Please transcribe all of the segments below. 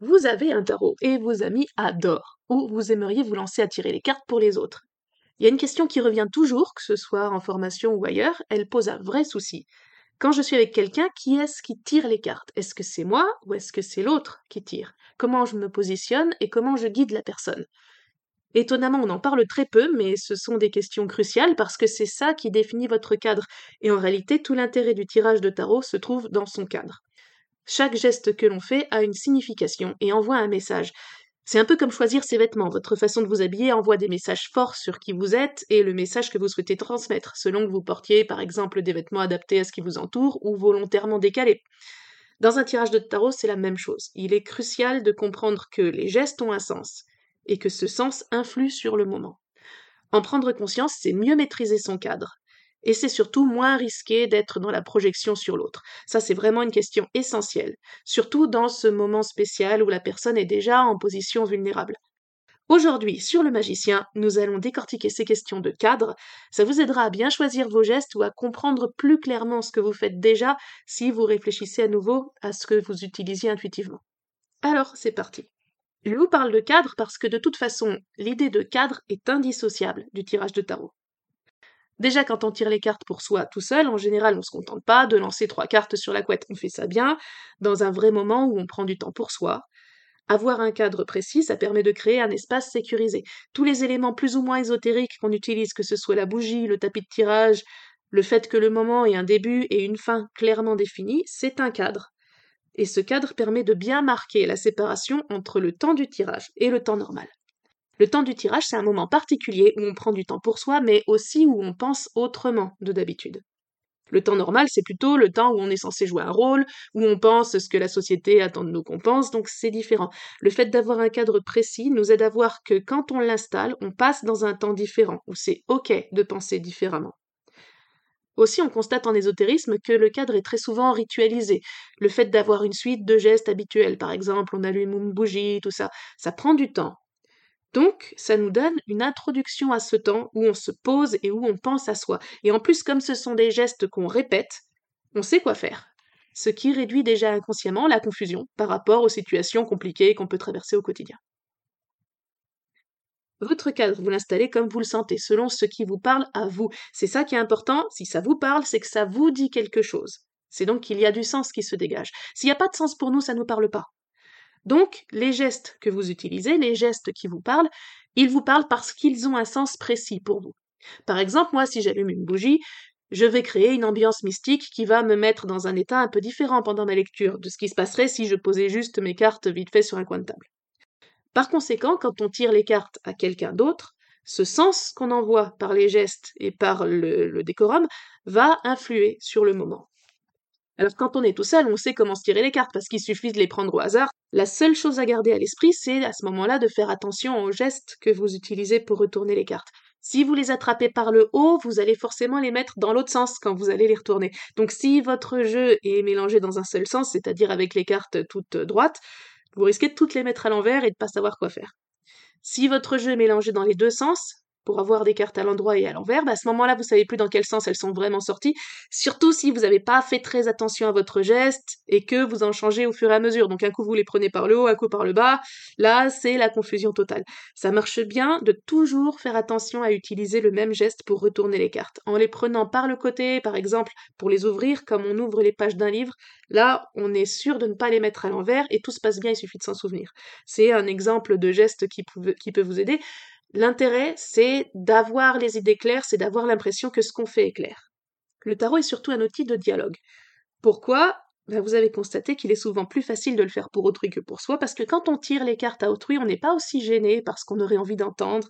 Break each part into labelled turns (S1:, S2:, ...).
S1: Vous avez un tarot et vos amis adorent ou vous aimeriez vous lancer à tirer les cartes pour les autres Il y a une question qui revient toujours, que ce soit en formation ou ailleurs, elle pose un vrai souci. Quand je suis avec quelqu'un, qui est-ce qui tire les cartes? Est-ce que c'est moi ou est-ce que c'est l'autre qui tire? Comment je me positionne et comment je guide la personne? Étonnamment, on en parle très peu, mais ce sont des questions cruciales parce que c'est ça qui définit votre cadre. Et en réalité, tout l'intérêt du tirage de tarot se trouve dans son cadre. Chaque geste que l'on fait a une signification et envoie un message. C'est un peu comme choisir ses vêtements. Votre façon de vous habiller envoie des messages forts sur qui vous êtes et le message que vous souhaitez transmettre, selon que vous portiez par exemple des vêtements adaptés à ce qui vous entoure ou volontairement décalés. Dans un tirage de tarot, c'est la même chose. Il est crucial de comprendre que les gestes ont un sens et que ce sens influe sur le moment. En prendre conscience, c'est mieux maîtriser son cadre et c'est surtout moins risqué d'être dans la projection sur l'autre. Ça, c'est vraiment une question essentielle, surtout dans ce moment spécial où la personne est déjà en position vulnérable. Aujourd'hui, sur le magicien, nous allons décortiquer ces questions de cadre. Ça vous aidera à bien choisir vos gestes ou à comprendre plus clairement ce que vous faites déjà si vous réfléchissez à nouveau à ce que vous utilisiez intuitivement. Alors, c'est parti. Je vous parle de cadre parce que de toute façon, l'idée de cadre est indissociable du tirage de tarot. Déjà, quand on tire les cartes pour soi tout seul, en général, on se contente pas de lancer trois cartes sur la couette. On fait ça bien, dans un vrai moment où on prend du temps pour soi. Avoir un cadre précis, ça permet de créer un espace sécurisé. Tous les éléments plus ou moins ésotériques qu'on utilise, que ce soit la bougie, le tapis de tirage, le fait que le moment ait un début et une fin clairement définis, c'est un cadre. Et ce cadre permet de bien marquer la séparation entre le temps du tirage et le temps normal. Le temps du tirage, c'est un moment particulier où on prend du temps pour soi, mais aussi où on pense autrement de d'habitude. Le temps normal, c'est plutôt le temps où on est censé jouer un rôle, où on pense ce que la société attend de nous qu'on pense, donc c'est différent. Le fait d'avoir un cadre précis nous aide à voir que quand on l'installe, on passe dans un temps différent, où c'est ok de penser différemment. Aussi, on constate en ésotérisme que le cadre est très souvent ritualisé. Le fait d'avoir une suite de gestes habituels, par exemple, on allume une bougie, tout ça, ça prend du temps. Donc, ça nous donne une introduction à ce temps où on se pose et où on pense à soi. Et en plus, comme ce sont des gestes qu'on répète, on sait quoi faire. Ce qui réduit déjà inconsciemment la confusion par rapport aux situations compliquées qu'on peut traverser au quotidien. Votre cadre, vous l'installez comme vous le sentez, selon ce qui vous parle à vous. C'est ça qui est important. Si ça vous parle, c'est que ça vous dit quelque chose. C'est donc qu'il y a du sens qui se dégage. S'il n'y a pas de sens pour nous, ça ne nous parle pas. Donc, les gestes que vous utilisez, les gestes qui vous parlent, ils vous parlent parce qu'ils ont un sens précis pour vous. Par exemple, moi, si j'allume une bougie, je vais créer une ambiance mystique qui va me mettre dans un état un peu différent pendant ma lecture de ce qui se passerait si je posais juste mes cartes vite fait sur un coin de table. Par conséquent, quand on tire les cartes à quelqu'un d'autre, ce sens qu'on envoie par les gestes et par le, le, décorum va influer sur le moment. Alors quand on est tout seul, on sait comment se tirer les cartes parce qu'il suffit de les prendre au hasard. La seule chose à garder à l'esprit, c'est à ce moment-là de faire attention aux gestes que vous utilisez pour retourner les cartes. Si vous les attrapez par le haut, vous allez forcément les mettre dans l'autre sens quand vous allez les retourner. Donc si votre jeu est mélangé dans un seul sens, c'est-à-dire avec les cartes toutes droites, vous risquez de toutes les mettre à l'envers et de pas savoir quoi faire. Si votre jeu est mélangé dans les deux sens, pour avoir des cartes à l'endroit et à l'envers, bah à ce moment-là, vous savez plus dans quel sens elles sont vraiment sorties, surtout si vous n'avez pas fait très attention à votre geste et que vous en changez au fur et à mesure. Donc un coup vous les prenez par le haut, un coup par le bas, là c'est la confusion totale. Ça marche bien de toujours faire attention à utiliser le même geste pour retourner les cartes. En les prenant par le côté, par exemple, pour les ouvrir comme on ouvre les pages d'un livre, là on est sûr de ne pas les mettre à l'envers et tout se passe bien, il suffit de s'en souvenir. C'est un exemple de geste qui, qui peut vous aider. L'intérêt, c'est d'avoir les idées claires, c'est d'avoir l'impression que ce qu'on fait est clair. Le tarot est surtout un outil de dialogue. Pourquoi? Ben, Vous avez constaté qu'il est souvent plus facile de le faire pour autrui que pour soi, parce que quand on tire les cartes à autrui, on n'est pas aussi gêné parce qu'on aurait envie d'entendre.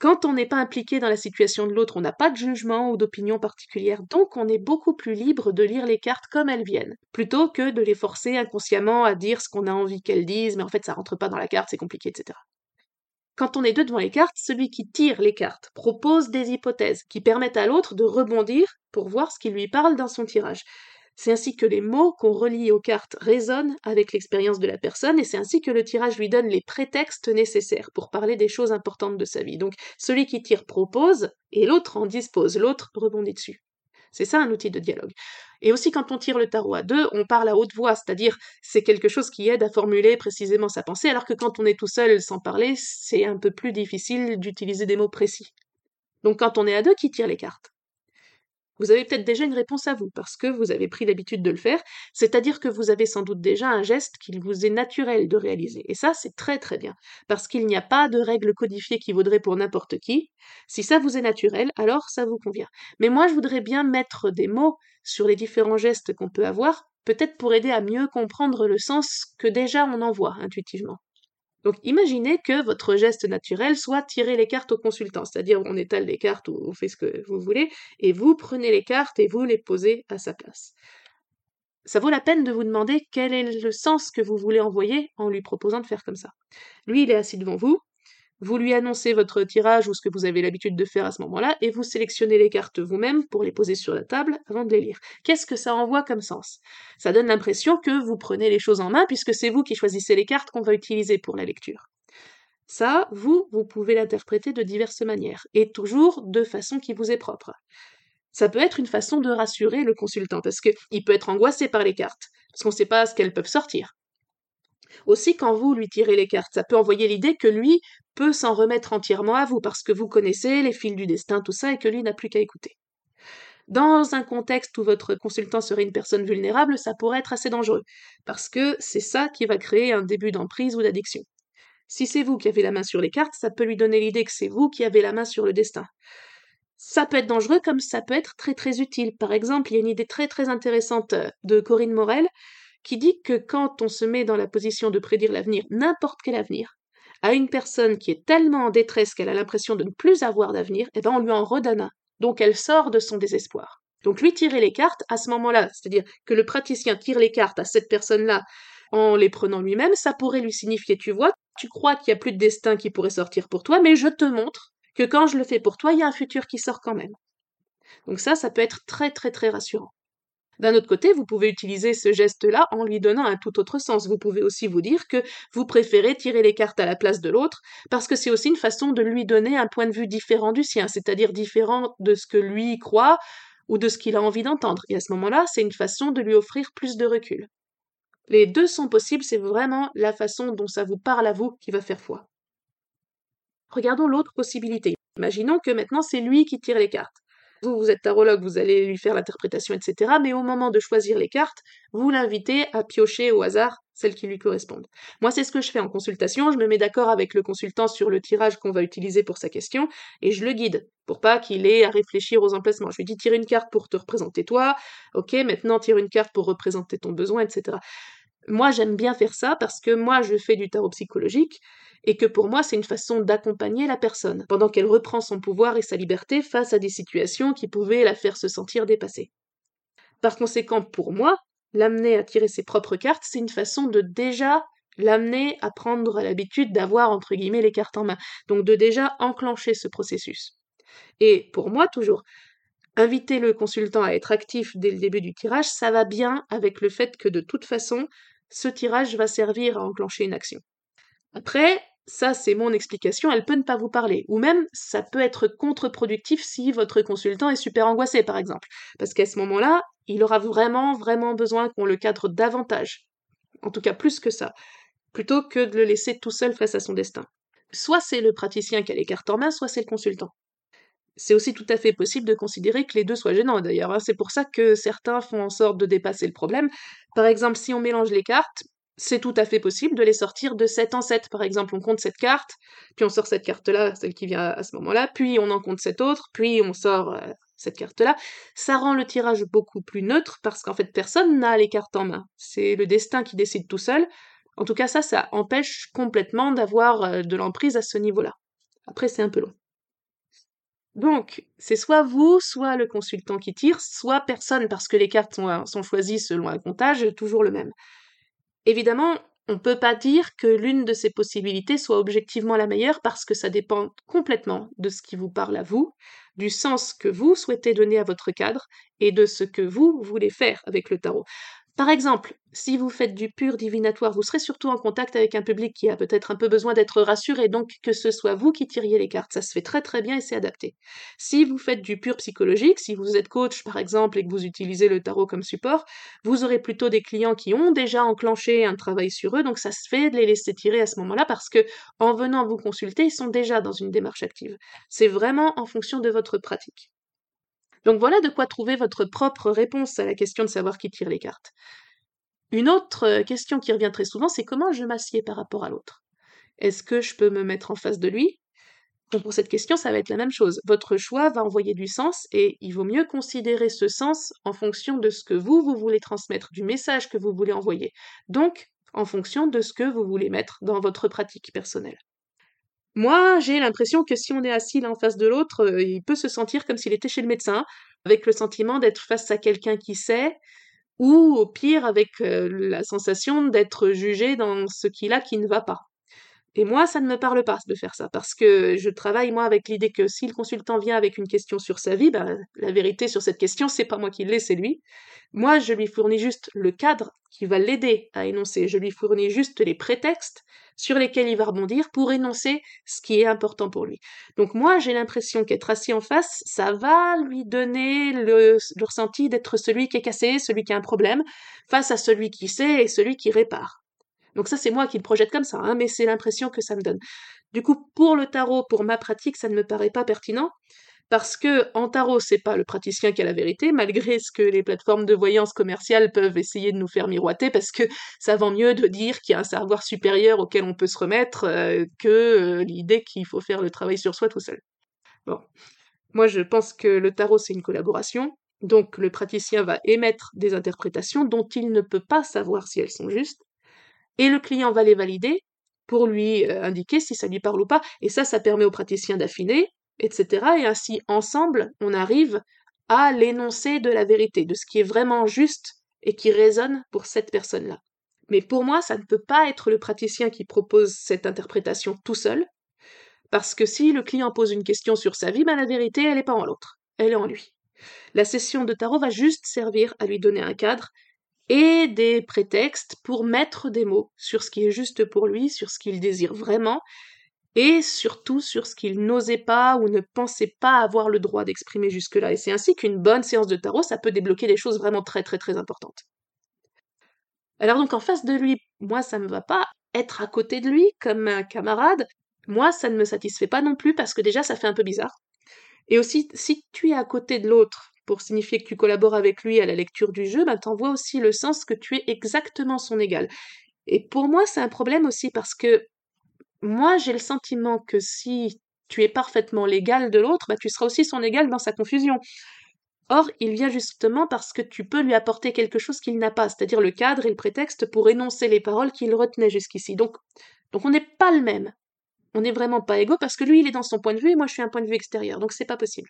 S1: Quand on n'est pas impliqué dans la situation de l'autre, on n'a pas de jugement ou d'opinion particulière, donc on est beaucoup plus libre de lire les cartes comme elles viennent, plutôt que de les forcer inconsciemment à dire ce qu'on a envie qu'elles disent, mais en fait ça rentre pas dans la carte, c'est compliqué, etc. Quand on est deux devant les cartes, celui qui tire les cartes propose des hypothèses qui permettent à l'autre de rebondir pour voir ce qui lui parle dans son tirage. C'est ainsi que les mots qu'on relie aux cartes résonnent avec l'expérience de la personne et c'est ainsi que le tirage lui donne les prétextes nécessaires pour parler des choses importantes de sa vie. Donc celui qui tire propose et l'autre en dispose, l'autre rebondit dessus. C'est ça un outil de dialogue. Et aussi quand on tire le tarot à deux, on parle à haute voix, c'est-à-dire c'est quelque chose qui aide à formuler précisément sa pensée, alors que quand on est tout seul sans parler, c'est un peu plus difficile d'utiliser des mots précis. Donc quand on est à deux, qui tire les cartes vous avez peut-être déjà une réponse à vous, parce que vous avez pris l'habitude de le faire, c'est-à-dire que vous avez sans doute déjà un geste qu'il vous est naturel de réaliser. Et ça, c'est très très bien, parce qu'il n'y a pas de règle codifiée qui vaudrait pour n'importe qui. Si ça vous est naturel, alors ça vous convient. Mais moi, je voudrais bien mettre des mots sur les différents gestes qu'on peut avoir, peut-être pour aider à mieux comprendre le sens que déjà on en voit intuitivement. Donc imaginez que votre geste naturel soit tirer les cartes au consultant, c'est-à-dire on étale les cartes ou on fait ce que vous voulez, et vous prenez les cartes et vous les posez à sa place. Ça vaut la peine de vous demander quel est le sens que vous voulez envoyer en lui proposant de faire comme ça. Lui, il est assis devant vous, vous lui annoncez votre tirage ou ce que vous avez l'habitude de faire à ce moment-là, et vous sélectionnez les cartes vous-même pour les poser sur la table avant de les lire. Qu'est-ce que ça envoie comme sens? Ça donne l'impression que vous prenez les choses en main puisque c'est vous qui choisissez les cartes qu'on va utiliser pour la lecture. Ça, vous, vous pouvez l'interpréter de diverses manières, et toujours de façon qui vous est propre. Ça peut être une façon de rassurer le consultant, parce qu'il peut être angoissé par les cartes, parce qu'on ne sait pas ce qu'elles peuvent sortir. Aussi, quand vous lui tirez les cartes, ça peut envoyer l'idée que lui peut s'en remettre entièrement à vous, parce que vous connaissez les fils du destin, tout ça, et que lui n'a plus qu'à écouter. Dans un contexte où votre consultant serait une personne vulnérable, ça pourrait être assez dangereux, parce que c'est ça qui va créer un début d'emprise ou d'addiction. Si c'est vous qui avez la main sur les cartes, ça peut lui donner l'idée que c'est vous qui avez la main sur le destin. Ça peut être dangereux comme ça peut être très très utile. Par exemple, il y a une idée très très intéressante de Corinne Morel qui dit que quand on se met dans la position de prédire l'avenir, n'importe quel avenir, à une personne qui est tellement en détresse qu'elle a l'impression de ne plus avoir d'avenir, eh ben on lui en redonne un. Donc elle sort de son désespoir. Donc lui tirer les cartes à ce moment-là, c'est-à-dire que le praticien tire les cartes à cette personne-là en les prenant lui-même, ça pourrait lui signifier, tu vois, tu crois qu'il n'y a plus de destin qui pourrait sortir pour toi, mais je te montre que quand je le fais pour toi, il y a un futur qui sort quand même. Donc ça, ça peut être très très très rassurant. D'un autre côté, vous pouvez utiliser ce geste-là en lui donnant un tout autre sens. Vous pouvez aussi vous dire que vous préférez tirer les cartes à la place de l'autre, parce que c'est aussi une façon de lui donner un point de vue différent du sien, c'est-à-dire différent de ce que lui croit ou de ce qu'il a envie d'entendre. Et à ce moment-là, c'est une façon de lui offrir plus de recul. Les deux sont possibles, c'est vraiment la façon dont ça vous parle à vous qui va faire foi. Regardons l'autre possibilité. Imaginons que maintenant c'est lui qui tire les cartes. Vous, vous êtes tarologue, vous allez lui faire l'interprétation, etc. Mais au moment de choisir les cartes, vous l'invitez à piocher au hasard celles qui lui correspondent. Moi, c'est ce que je fais en consultation. Je me mets d'accord avec le consultant sur le tirage qu'on va utiliser pour sa question et je le guide pour pas qu'il ait à réfléchir aux emplacements. Je lui dis tire une carte pour te représenter toi. Ok, maintenant tire une carte pour représenter ton besoin, etc. Moi, j'aime bien faire ça parce que moi, je fais du tarot psychologique et que pour moi, c'est une façon d'accompagner la personne pendant qu'elle reprend son pouvoir et sa liberté face à des situations qui pouvaient la faire se sentir dépassée. Par conséquent, pour moi, l'amener à tirer ses propres cartes, c'est une façon de déjà l'amener à prendre l'habitude d'avoir, entre guillemets, les cartes en main. Donc de déjà enclencher ce processus. Et pour moi, toujours, inviter le consultant à être actif dès le début du tirage, ça va bien avec le fait que de toute façon, ce tirage va servir à enclencher une action. Après, ça c'est mon explication, elle peut ne pas vous parler. Ou même, ça peut être contre-productif si votre consultant est super angoissé, par exemple. Parce qu'à ce moment-là, il aura vraiment, vraiment besoin qu'on le cadre davantage. En tout cas, plus que ça. Plutôt que de le laisser tout seul face à son destin. Soit c'est le praticien qui a les cartes en main, soit c'est le consultant. C'est aussi tout à fait possible de considérer que les deux soient gênants d'ailleurs. Hein. C'est pour ça que certains font en sorte de dépasser le problème. Par exemple, si on mélange les cartes, c'est tout à fait possible de les sortir de 7 en 7. Par exemple, on compte cette carte, puis on sort cette carte-là, celle qui vient à ce moment-là, puis on en compte cette autre, puis on sort euh, cette carte-là. Ça rend le tirage beaucoup plus neutre parce qu'en fait, personne n'a les cartes en main. C'est le destin qui décide tout seul. En tout cas, ça, ça empêche complètement d'avoir euh, de l'emprise à ce niveau-là. Après, c'est un peu long. Donc, c'est soit vous, soit le consultant qui tire, soit personne, parce que les cartes sont, sont choisies selon un comptage, toujours le même. Évidemment, on ne peut pas dire que l'une de ces possibilités soit objectivement la meilleure parce que ça dépend complètement de ce qui vous parle à vous, du sens que vous souhaitez donner à votre cadre et de ce que vous voulez faire avec le tarot. Par exemple, si vous faites du pur divinatoire, vous serez surtout en contact avec un public qui a peut-être un peu besoin d'être rassuré, donc que ce soit vous qui tiriez les cartes, ça se fait très très bien et c'est adapté. Si vous faites du pur psychologique, si vous êtes coach par exemple et que vous utilisez le tarot comme support, vous aurez plutôt des clients qui ont déjà enclenché un travail sur eux, donc ça se fait de les laisser tirer à ce moment-là parce que en venant vous consulter, ils sont déjà dans une démarche active. C'est vraiment en fonction de votre pratique. Donc voilà de quoi trouver votre propre réponse à la question de savoir qui tire les cartes. Une autre euh, question qui revient très souvent, c'est comment je m'assieds par rapport à l'autre? Est-ce que je peux me mettre en face de lui? Pour cette question, ça va être la même chose. Votre choix va envoyer du sens et il vaut mieux considérer ce sens en fonction de ce que vous, vous voulez transmettre, du message que vous voulez envoyer. Donc, en fonction de ce que vous voulez mettre dans votre pratique personnelle. Moi, j'ai l'impression que si on est assis l'un en face de l'autre, euh, il peut se sentir comme s'il était chez le médecin, avec le sentiment d'être face à quelqu'un qui sait, ou au pire avec euh, la sensation d'être jugé dans ce qu'il a qui ne va pas. Et moi, ça ne me parle pas de faire ça, parce que je travaille, moi, avec l'idée que si le consultant vient avec une question sur sa vie, ben, la vérité sur cette question, c'est pas moi qui l'ai, c'est lui. Moi, je lui fournis juste le cadre qui va l'aider à énoncer. Je lui fournis juste les prétextes sur lesquels il va rebondir pour énoncer ce qui est important pour lui. Donc moi, j'ai l'impression qu'être assis en face, ça va lui donner le, le ressenti d'être celui qui est cassé, celui qui a un problème, face à celui qui sait et celui qui répare. Donc ça, c'est moi qui le projette comme ça, hein, mais c'est l'impression que ça me donne. Du coup, pour le tarot, pour ma pratique, ça ne me paraît pas pertinent, parce que en tarot, c'est pas le praticien qui a la vérité, malgré ce que les plateformes de voyance commerciales peuvent essayer de nous faire miroiter, parce que ça vend mieux de dire qu'il y a un savoir supérieur auquel on peut se remettre euh, que euh, l'idée qu'il faut faire le travail sur soi tout seul. Bon. Moi, je pense que le tarot, c'est une collaboration. Donc, le praticien va émettre des interprétations dont il ne peut pas savoir si elles sont justes et le client va les valider pour lui euh, indiquer si ça lui parle ou pas, et ça, ça permet au praticien d'affiner, etc. Et ainsi, ensemble, on arrive à l'énoncé de la vérité, de ce qui est vraiment juste et qui résonne pour cette personne-là. Mais pour moi, ça ne peut pas être le praticien qui propose cette interprétation tout seul, parce que si le client pose une question sur sa vie, ben la vérité, elle n'est pas en l'autre, elle est en lui. La session de tarot va juste servir à lui donner un cadre et des prétextes pour mettre des mots sur ce qui est juste pour lui, sur ce qu'il désire vraiment, et surtout sur ce qu'il n'osait pas ou ne pensait pas avoir le droit d'exprimer jusque-là. Et c'est ainsi qu'une bonne séance de tarot, ça peut débloquer des choses vraiment très très très importantes. Alors donc en face de lui, moi ça me va pas être à côté de lui comme un camarade, moi, ça ne me satisfait pas non plus parce que déjà, ça fait un peu bizarre. Et aussi, si tu es à côté de l'autre pour signifier que tu collabores avec lui à la lecture du jeu, ben, t'envoies aussi le sens que tu es exactement son égal. Et pour moi, c'est un problème aussi parce que moi, j'ai le sentiment que si tu es parfaitement l'égal de l'autre, bah, tu seras aussi son égal dans sa confusion. Or, il vient justement parce que tu peux lui apporter quelque chose qu'il n'a pas, c'est-à-dire le cadre et le prétexte pour énoncer les paroles qu'il retenait jusqu'ici. Donc, donc on n'est pas le même. On n'est vraiment pas égaux parce que lui, il est dans son point de vue et moi, je suis un point de vue extérieur. Donc, c'est pas possible.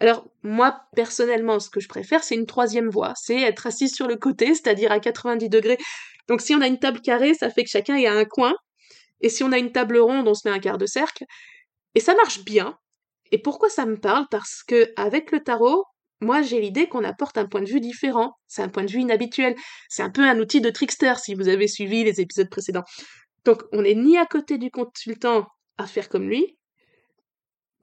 S1: Alors, moi, personnellement, ce que je préfère, c'est une troisième voie. C'est être assis sur le côté, c'est-à-dire à 90 degrés. Donc, si on a une table carrée, ça fait que chacun est à un coin. Et si on a une table ronde, on se met un quart de cercle. Et ça marche bien. Et pourquoi ça me parle? Parce que avec le tarot, moi j'ai l'idée qu'on apporte un point de vue différent. C'est un point de vue inhabituel. C'est un peu un outil de trickster si vous avez suivi les épisodes précédents. Donc on n'est ni à côté du consultant à faire comme lui,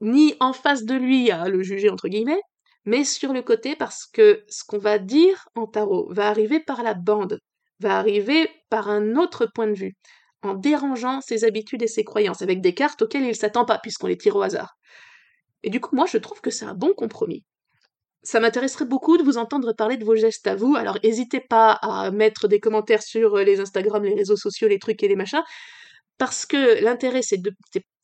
S1: ni en face de lui à le juger entre guillemets, mais sur le côté parce que ce qu'on va dire en tarot va arriver par la bande, va arriver par un autre point de vue en dérangeant ses habitudes et ses croyances, avec des cartes auxquelles il s'attend pas, puisqu'on les tire au hasard. Et du coup, moi, je trouve que c'est un bon compromis. Ça m'intéresserait beaucoup de vous entendre parler de vos gestes à vous, alors n'hésitez pas à mettre des commentaires sur les Instagram, les réseaux sociaux, les trucs et les machins, parce que l'intérêt, c'est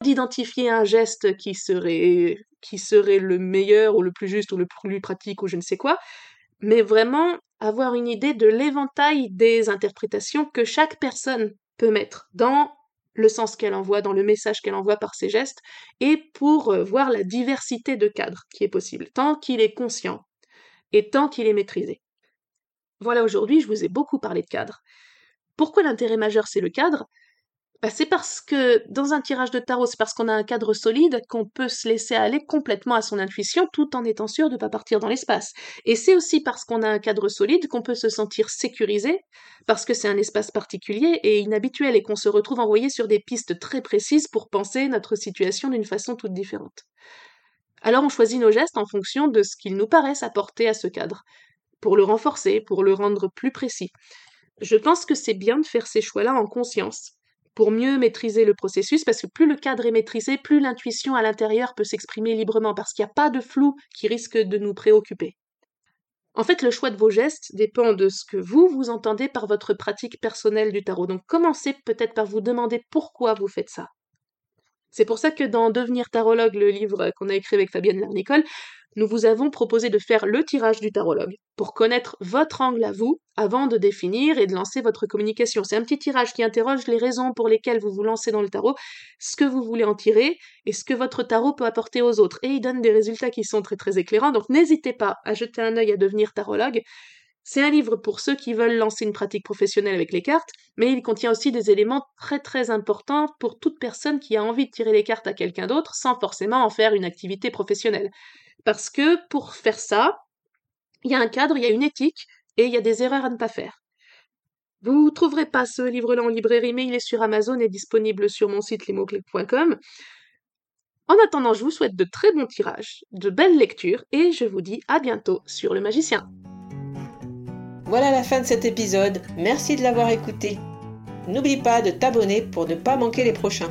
S1: d'identifier un geste qui serait, qui serait le meilleur ou le plus juste ou le plus pratique ou je ne sais quoi, mais vraiment avoir une idée de l'éventail des interprétations que chaque personne peut mettre dans le sens qu'elle envoie, dans le message qu'elle envoie par ses gestes, et pour euh, voir la diversité de cadres qui est possible, tant qu'il est conscient et tant qu'il est maîtrisé. Voilà, aujourd'hui, je vous ai beaucoup parlé de cadre. Pourquoi l'intérêt majeur, c'est le cadre? Bah, c'est parce que dans un tirage de tarot, c'est parce qu'on a un cadre solide qu'on peut se laisser aller complètement à son intuition tout en étant sûr de ne pas partir dans l'espace. Et c'est aussi parce qu'on a un cadre solide qu'on peut se sentir sécurisé, parce que c'est un espace particulier et inhabituel et qu'on se retrouve envoyé sur des pistes très précises pour penser notre situation d'une façon toute différente. Alors on choisit nos gestes en fonction de ce qu'ils nous paraissent apporter à ce cadre, pour le renforcer, pour le rendre plus précis. Je pense que c'est bien de faire ces choix-là en conscience, pour mieux maîtriser le processus, parce que plus le cadre est maîtrisé, plus l'intuition à l'intérieur peut s'exprimer librement, parce qu'il n'y a pas de flou qui risque de nous préoccuper. En fait, le choix de vos gestes dépend de ce que vous, vous entendez par votre pratique personnelle du tarot. Donc commencez peut-être par vous demander pourquoi vous faites ça. C'est pour ça que dans Devenir tarologue, le livre qu'on a écrit avec Fabienne Lernicole, nous vous avons proposé de faire le tirage du tarologue pour connaître votre angle à vous avant de définir et de lancer votre communication. C'est un petit tirage qui interroge les raisons pour lesquelles vous vous lancez dans le tarot, ce que vous voulez en tirer et ce que votre tarot peut apporter aux autres. Et il donne des résultats qui sont très très éclairants, donc n'hésitez pas à jeter un œil à devenir tarologue. C'est un livre pour ceux qui veulent lancer une pratique professionnelle avec les cartes, mais il contient aussi des éléments très très importants pour toute personne qui a envie de tirer les cartes à quelqu'un d'autre sans forcément en faire une activité professionnelle. Parce que pour faire ça, il y a un cadre, il y a une éthique et il y a des erreurs à ne pas faire. Vous ne trouverez pas ce livre-là en librairie, mais il est sur Amazon et disponible sur mon site lesmotsclics.com. En attendant, je vous souhaite de très bons tirages, de belles lectures et je vous dis à bientôt sur le magicien.
S2: Voilà la fin de cet épisode. Merci de l'avoir écouté. N'oublie pas de t'abonner pour ne pas manquer les prochains.